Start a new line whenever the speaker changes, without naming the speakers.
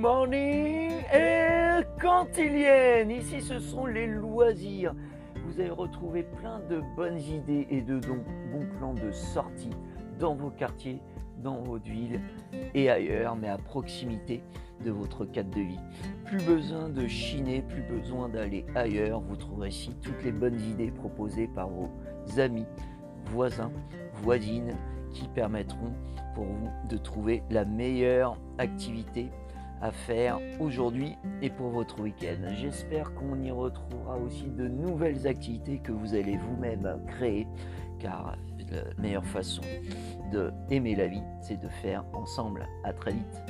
morning et cantilienne. Ici, ce sont les loisirs. Vous allez retrouver plein de bonnes idées et de bons plans de sortie dans vos quartiers, dans votre ville et ailleurs, mais à proximité de votre cadre de vie. Plus besoin de chiner, plus besoin d'aller ailleurs. Vous trouverez ici toutes les bonnes idées proposées par vos amis, voisins, voisines qui permettront pour vous de trouver la meilleure activité à faire aujourd'hui et pour votre week-end. J'espère qu'on y retrouvera aussi de nouvelles activités que vous allez vous-même créer car la meilleure façon de aimer la vie, c'est de faire ensemble. À très vite.